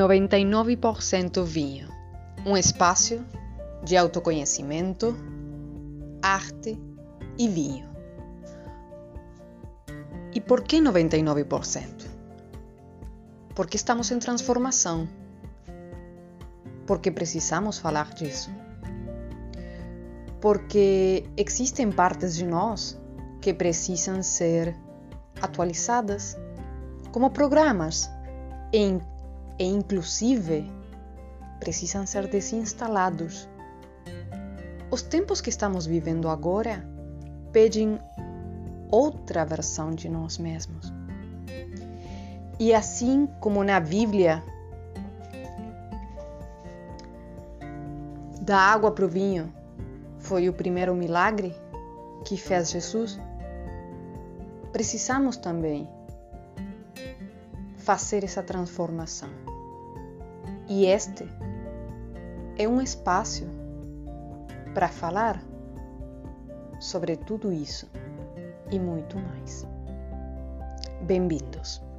99% vinho. Um espaço de autoconhecimento, arte e vinho. E por que 99%? Porque estamos em transformação. Porque precisamos falar disso. Porque existem partes de nós que precisam ser atualizadas, como programas, e, e inclusive precisam ser desinstalados. Os tempos que estamos vivendo agora pedem outra versão de nós mesmos. E assim como na Bíblia, da água para o vinho foi o primeiro milagre que fez Jesus, precisamos também fazer essa transformação. E este é um espaço para falar sobre tudo isso e muito mais. Bem-vindos!